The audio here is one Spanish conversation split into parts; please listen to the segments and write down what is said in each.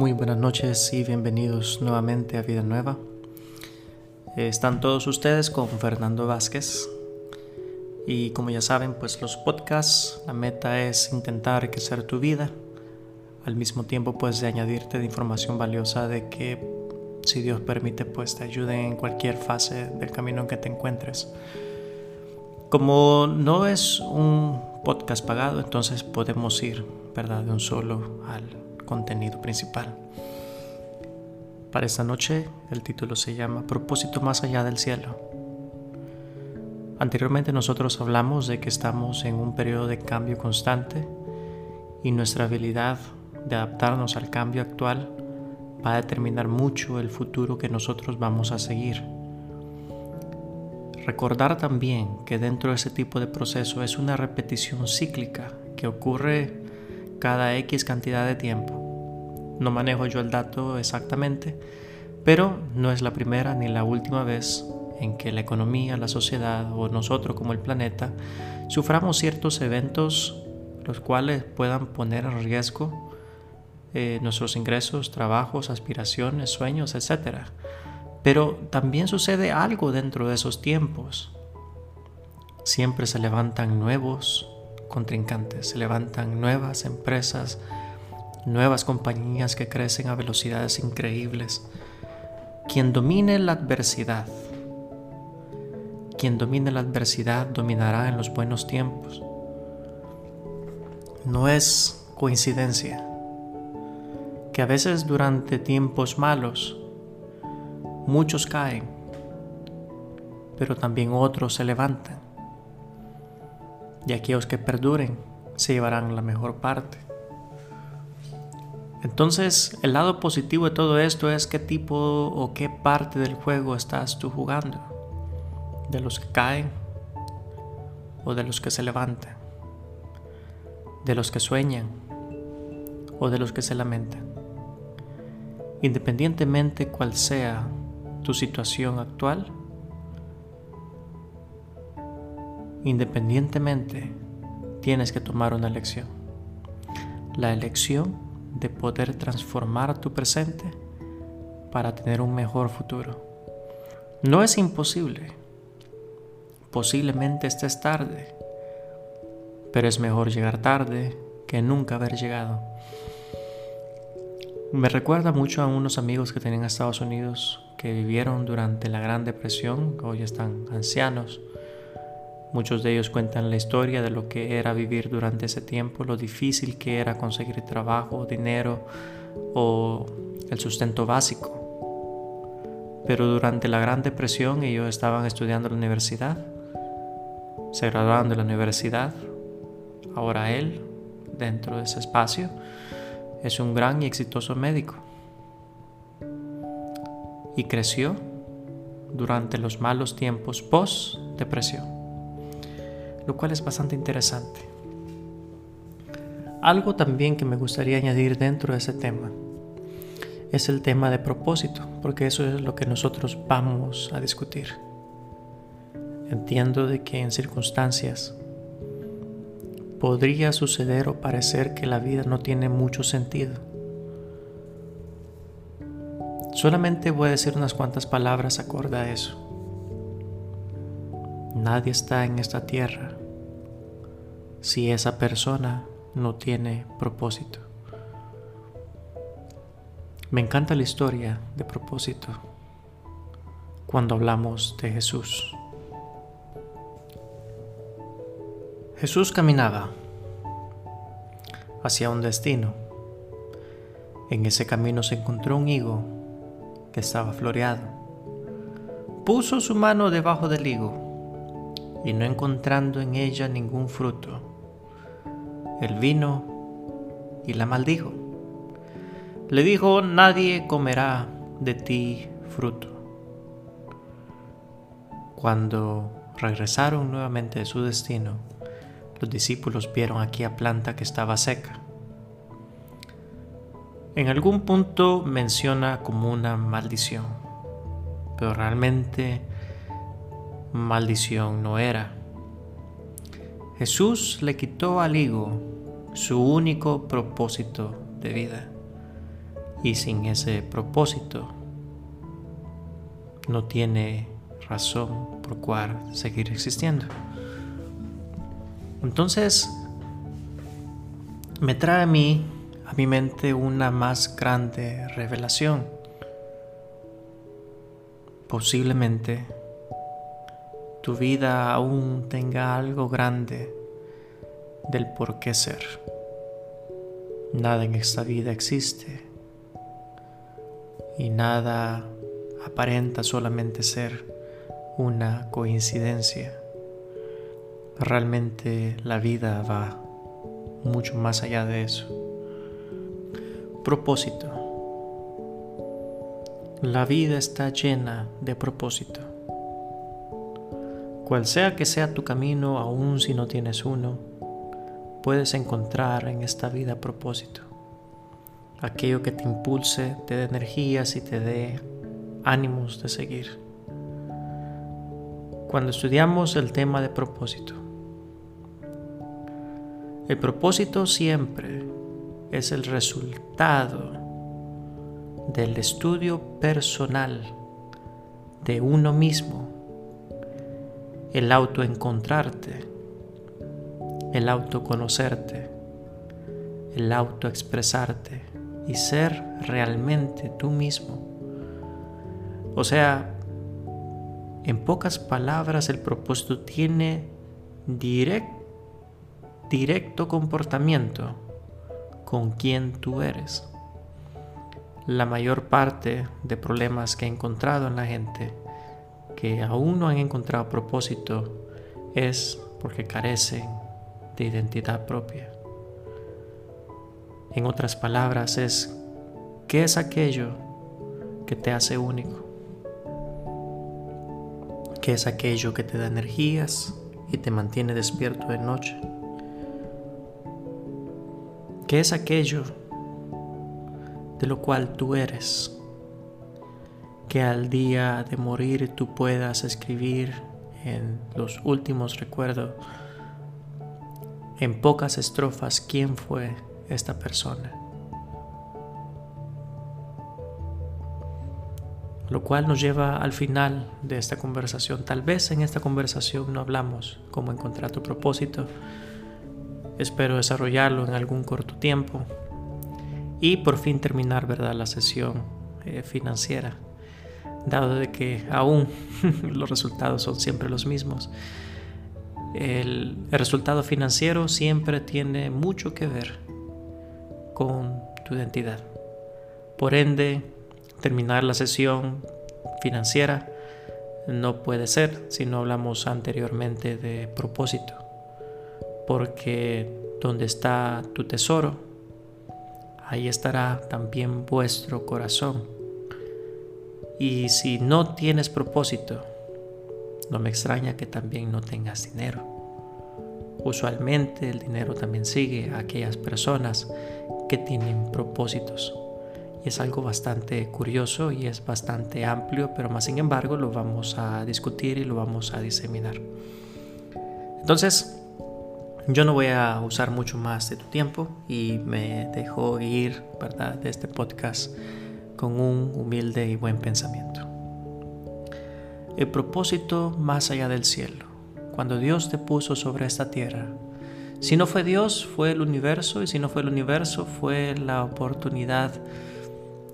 Muy buenas noches y bienvenidos nuevamente a Vida Nueva. Eh, están todos ustedes con Fernando Vázquez y como ya saben pues los podcasts, la meta es intentar enriquecer tu vida al mismo tiempo pues de añadirte de información valiosa de que si Dios permite pues te ayude en cualquier fase del camino en que te encuentres. Como no es un podcast pagado, entonces podemos ir, ¿verdad?, de un solo al contenido principal. Para esta noche el título se llama Propósito más allá del cielo. Anteriormente nosotros hablamos de que estamos en un periodo de cambio constante y nuestra habilidad de adaptarnos al cambio actual va a determinar mucho el futuro que nosotros vamos a seguir. Recordar también que dentro de ese tipo de proceso es una repetición cíclica que ocurre cada X cantidad de tiempo. No manejo yo el dato exactamente, pero no es la primera ni la última vez en que la economía, la sociedad o nosotros como el planeta suframos ciertos eventos los cuales puedan poner en riesgo eh, nuestros ingresos, trabajos, aspiraciones, sueños, etc. Pero también sucede algo dentro de esos tiempos. Siempre se levantan nuevos contrincantes, se levantan nuevas empresas, nuevas compañías que crecen a velocidades increíbles. Quien domine la adversidad, quien domine la adversidad dominará en los buenos tiempos. No es coincidencia que a veces durante tiempos malos Muchos caen, pero también otros se levantan. Y aquellos que perduren se llevarán la mejor parte. Entonces, el lado positivo de todo esto es qué tipo o qué parte del juego estás tú jugando. De los que caen o de los que se levantan. De los que sueñan o de los que se lamentan. Independientemente cual sea tu situación actual, independientemente tienes que tomar una elección. La elección de poder transformar tu presente para tener un mejor futuro. No es imposible. Posiblemente estés tarde, pero es mejor llegar tarde que nunca haber llegado. Me recuerda mucho a unos amigos que tenían en Estados Unidos que vivieron durante la Gran Depresión, hoy están ancianos. Muchos de ellos cuentan la historia de lo que era vivir durante ese tiempo, lo difícil que era conseguir trabajo, dinero o el sustento básico. Pero durante la Gran Depresión ellos estaban estudiando en la universidad, se graduaron de la universidad, ahora él, dentro de ese espacio, es un gran y exitoso médico. Y creció durante los malos tiempos post-depresión, lo cual es bastante interesante. Algo también que me gustaría añadir dentro de ese tema es el tema de propósito, porque eso es lo que nosotros vamos a discutir. Entiendo de que en circunstancias podría suceder o parecer que la vida no tiene mucho sentido Solamente voy a decir unas cuantas palabras acorde a eso. Nadie está en esta tierra si esa persona no tiene propósito. Me encanta la historia de propósito cuando hablamos de Jesús. Jesús caminaba hacia un destino. En ese camino se encontró un higo que estaba floreado. Puso su mano debajo del higo y no encontrando en ella ningún fruto, el vino y la maldijo. Le dijo, nadie comerá de ti fruto. Cuando regresaron nuevamente de su destino, los discípulos vieron aquella planta que estaba seca en algún punto menciona como una maldición, pero realmente maldición no era. Jesús le quitó al higo su único propósito de vida Y sin ese propósito no tiene razón por cual seguir existiendo. Entonces, me trae a mí, a mi mente, una más grande revelación. Posiblemente tu vida aún tenga algo grande del por qué ser. Nada en esta vida existe y nada aparenta solamente ser una coincidencia. Realmente la vida va mucho más allá de eso. Propósito. La vida está llena de propósito. Cual sea que sea tu camino, aun si no tienes uno, puedes encontrar en esta vida propósito. Aquello que te impulse, te dé energías y te dé ánimos de seguir. Cuando estudiamos el tema de propósito, el propósito siempre es el resultado del estudio personal de uno mismo, el autoencontrarte, el autoconocerte, el autoexpresarte y ser realmente tú mismo. O sea, en pocas palabras el propósito tiene directo comportamiento con quien tú eres. La mayor parte de problemas que he encontrado en la gente que aún no han encontrado propósito es porque carecen de identidad propia. En otras palabras es, ¿qué es aquello que te hace único? ¿Qué es aquello que te da energías y te mantiene despierto de noche? ¿Qué es aquello de lo cual tú eres? Que al día de morir tú puedas escribir en los últimos recuerdos, en pocas estrofas, quién fue esta persona. Lo cual nos lleva al final de esta conversación. Tal vez en esta conversación no hablamos cómo encontrar tu propósito, Espero desarrollarlo en algún corto tiempo y por fin terminar ¿verdad? la sesión eh, financiera, dado de que aún los resultados son siempre los mismos. El, el resultado financiero siempre tiene mucho que ver con tu identidad. Por ende, terminar la sesión financiera no puede ser si no hablamos anteriormente de propósito porque donde está tu tesoro, ahí estará también vuestro corazón. Y si no tienes propósito, no me extraña que también no tengas dinero. Usualmente el dinero también sigue a aquellas personas que tienen propósitos. Y es algo bastante curioso y es bastante amplio, pero más sin embargo lo vamos a discutir y lo vamos a diseminar. Entonces, yo no voy a usar mucho más de tu tiempo y me dejo ir, ¿verdad?, de este podcast con un humilde y buen pensamiento. El propósito más allá del cielo, cuando Dios te puso sobre esta tierra, si no fue Dios, fue el universo, y si no fue el universo, fue la oportunidad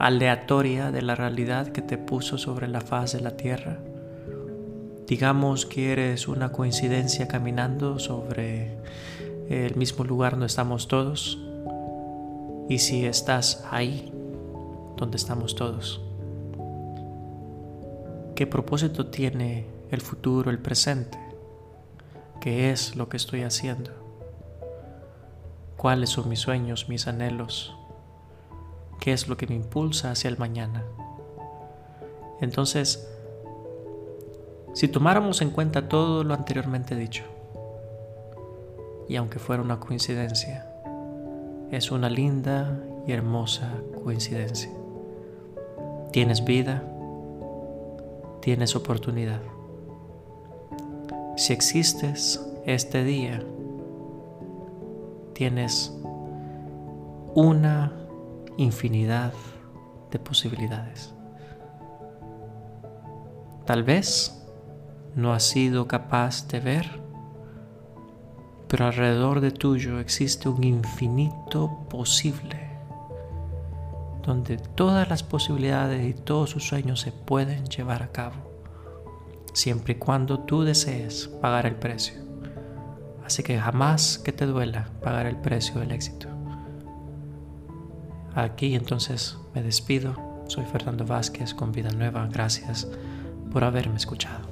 aleatoria de la realidad que te puso sobre la faz de la tierra Digamos que eres una coincidencia caminando sobre el mismo lugar donde estamos todos. Y si estás ahí, donde estamos todos, ¿qué propósito tiene el futuro, el presente? ¿Qué es lo que estoy haciendo? ¿Cuáles son mis sueños, mis anhelos? ¿Qué es lo que me impulsa hacia el mañana? Entonces, si tomáramos en cuenta todo lo anteriormente dicho, y aunque fuera una coincidencia, es una linda y hermosa coincidencia. Tienes vida, tienes oportunidad. Si existes este día, tienes una infinidad de posibilidades. Tal vez no has sido capaz de ver, pero alrededor de tuyo existe un infinito posible, donde todas las posibilidades y todos sus sueños se pueden llevar a cabo, siempre y cuando tú desees pagar el precio. Así que jamás que te duela pagar el precio del éxito. Aquí entonces me despido. Soy Fernando Vázquez con Vida Nueva. Gracias por haberme escuchado.